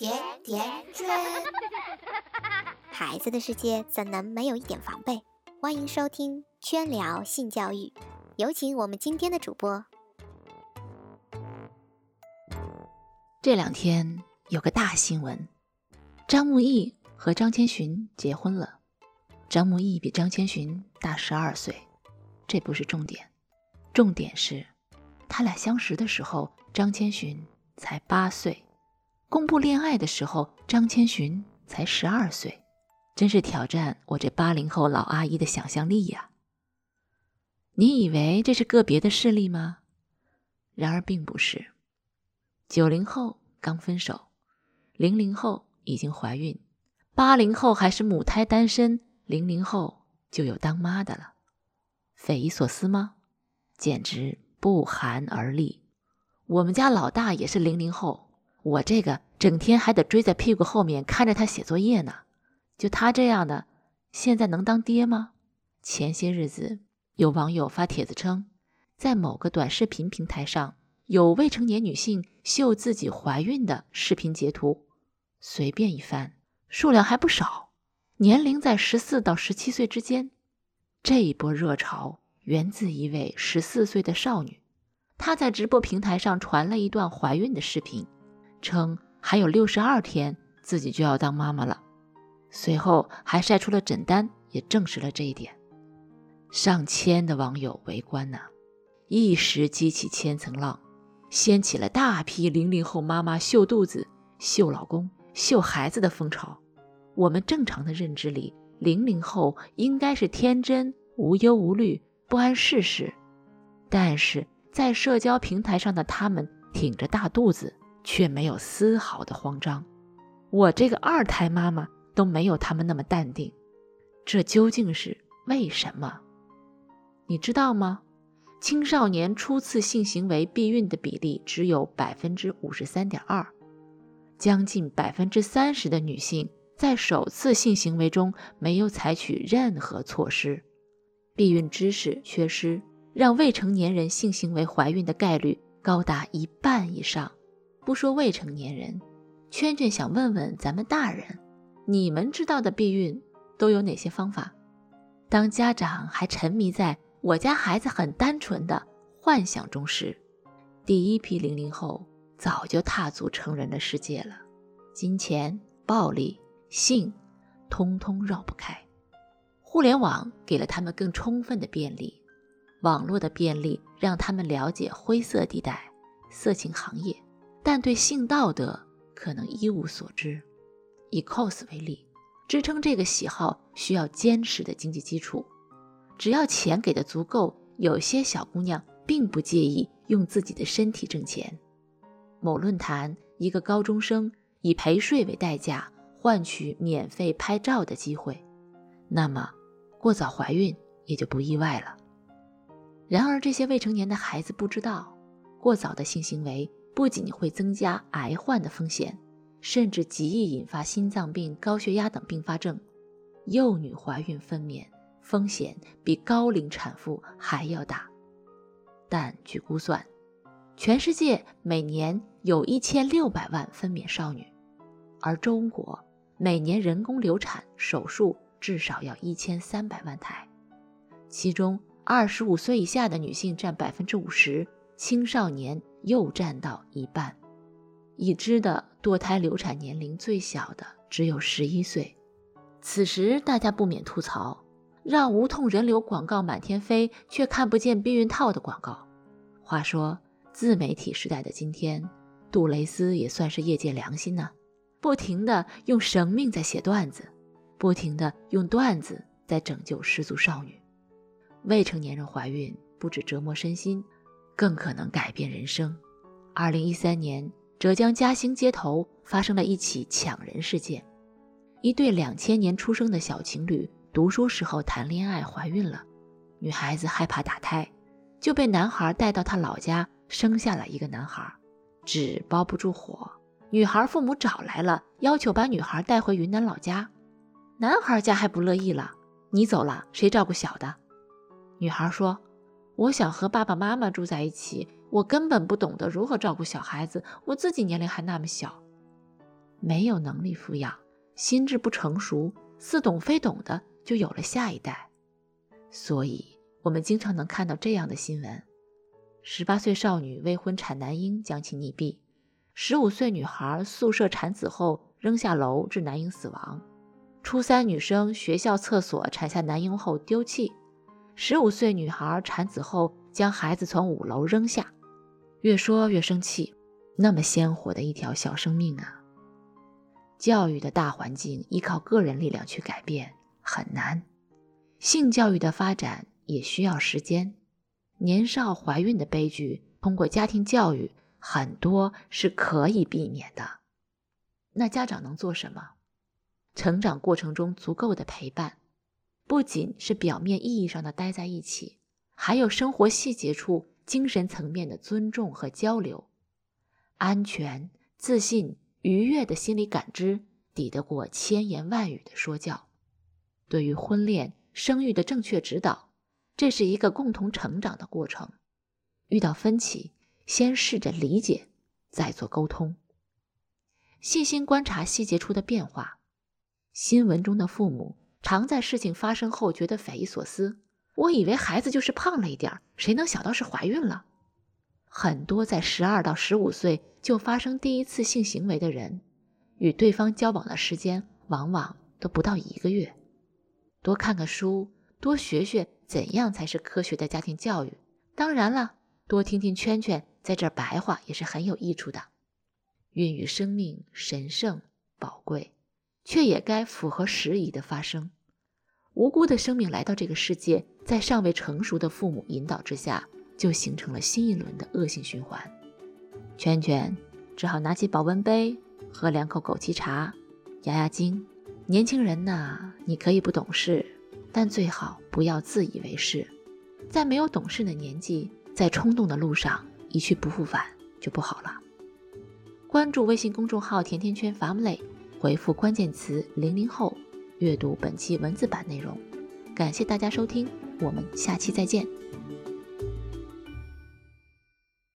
甜甜圈，孩子的世界怎能没有一点防备？欢迎收听圈聊性教育，有请我们今天的主播。这两天有个大新闻，张木易和张千寻结婚了。张木易比张千寻大十二岁，这不是重点，重点是，他俩相识的时候，张千寻才八岁。公布恋爱的时候，张千寻才十二岁，真是挑战我这八零后老阿姨的想象力呀！你以为这是个别的事例吗？然而并不是。九零后刚分手，零零后已经怀孕，八零后还是母胎单身，零零后就有当妈的了。匪夷所思吗？简直不寒而栗。我们家老大也是零零后。我这个整天还得追在屁股后面看着他写作业呢，就他这样的，现在能当爹吗？前些日子有网友发帖子称，在某个短视频平台上有未成年女性秀自己怀孕的视频截图，随便一翻，数量还不少，年龄在十四到十七岁之间。这一波热潮源自一位十四岁的少女，她在直播平台上传了一段怀孕的视频。称还有六十二天，自己就要当妈妈了。随后还晒出了诊单，也证实了这一点。上千的网友围观呐，一时激起千层浪，掀起了大批零零后妈妈秀肚子、秀老公、秀孩子的风潮。我们正常的认知里，零零后应该是天真、无忧无虑、不谙世事，但是在社交平台上的他们，挺着大肚子。却没有丝毫的慌张，我这个二胎妈妈都没有他们那么淡定，这究竟是为什么？你知道吗？青少年初次性行为避孕的比例只有百分之五十三点二，将近百分之三十的女性在首次性行为中没有采取任何措施，避孕知识缺失让未成年人性行为怀孕的概率高达一半以上。不说未成年人，圈圈想问问咱们大人，你们知道的避孕都有哪些方法？当家长还沉迷在我家孩子很单纯的幻想中时，第一批零零后早就踏足成人的世界了。金钱、暴力、性，通通绕不开。互联网给了他们更充分的便利，网络的便利让他们了解灰色地带、色情行业。但对性道德可能一无所知。以 cos 为例，支撑这个喜好需要坚实的经济基础。只要钱给的足够，有些小姑娘并不介意用自己的身体挣钱。某论坛一个高中生以陪睡为代价换取免费拍照的机会，那么过早怀孕也就不意外了。然而这些未成年的孩子不知道，过早的性行为。不仅会增加癌患的风险，甚至极易引发心脏病、高血压等并发症。幼女怀孕分娩风险比高龄产妇还要大。但据估算，全世界每年有一千六百万分娩少女，而中国每年人工流产手术至少要一千三百万台，其中二十五岁以下的女性占百分之五十。青少年又占到一半，已知的堕胎流产年龄最小的只有十一岁。此时大家不免吐槽：让无痛人流广告满天飞，却看不见避孕套的广告。话说，自媒体时代的今天，杜蕾斯也算是业界良心呢，不停的用生命在写段子，不停的用段子在拯救失足少女。未成年人怀孕不止折磨身心。更可能改变人生。二零一三年，浙江嘉兴街头发生了一起抢人事件。一对两千年出生的小情侣，读书时候谈恋爱怀孕了，女孩子害怕打胎，就被男孩带到他老家生下了一个男孩。纸包不住火，女孩父母找来了，要求把女孩带回云南老家。男孩家还不乐意了，你走了，谁照顾小的？女孩说。我想和爸爸妈妈住在一起，我根本不懂得如何照顾小孩子，我自己年龄还那么小。没有能力抚养，心智不成熟，似懂非懂的就有了下一代。所以，我们经常能看到这样的新闻：十八岁少女未婚产男婴将其溺毙；十五岁女孩宿舍产子后扔下楼致男婴死亡；初三女生学校厕所产下男婴后丢弃；十五岁女孩产子后将孩子从五楼扔下。越说越生气，那么鲜活的一条小生命啊！教育的大环境依靠个人力量去改变很难，性教育的发展也需要时间。年少怀孕的悲剧，通过家庭教育很多是可以避免的。那家长能做什么？成长过程中足够的陪伴，不仅是表面意义上的待在一起，还有生活细节处精神层面的尊重和交流，安全、自信。愉悦的心理感知抵得过千言万语的说教。对于婚恋、生育的正确指导，这是一个共同成长的过程。遇到分歧，先试着理解，再做沟通。细心观察细节处的变化。新闻中的父母常在事情发生后觉得匪夷所思：“我以为孩子就是胖了一点，谁能想到是怀孕了？”很多在十二到十五岁就发生第一次性行为的人，与对方交往的时间往往都不到一个月。多看看书，多学学怎样才是科学的家庭教育。当然了，多听听圈圈在这白话也是很有益处的。孕育生命神圣宝贵，却也该符合时宜的发生。无辜的生命来到这个世界，在尚未成熟的父母引导之下。就形成了新一轮的恶性循环，圈圈只好拿起保温杯喝两口枸杞茶，压压惊。年轻人呐，你可以不懂事，但最好不要自以为是。在没有懂事的年纪，在冲动的路上一去不复返就不好了。关注微信公众号“甜甜圈 Family”，回复关键词“零零后”，阅读本期文字版内容。感谢大家收听，我们下期再见。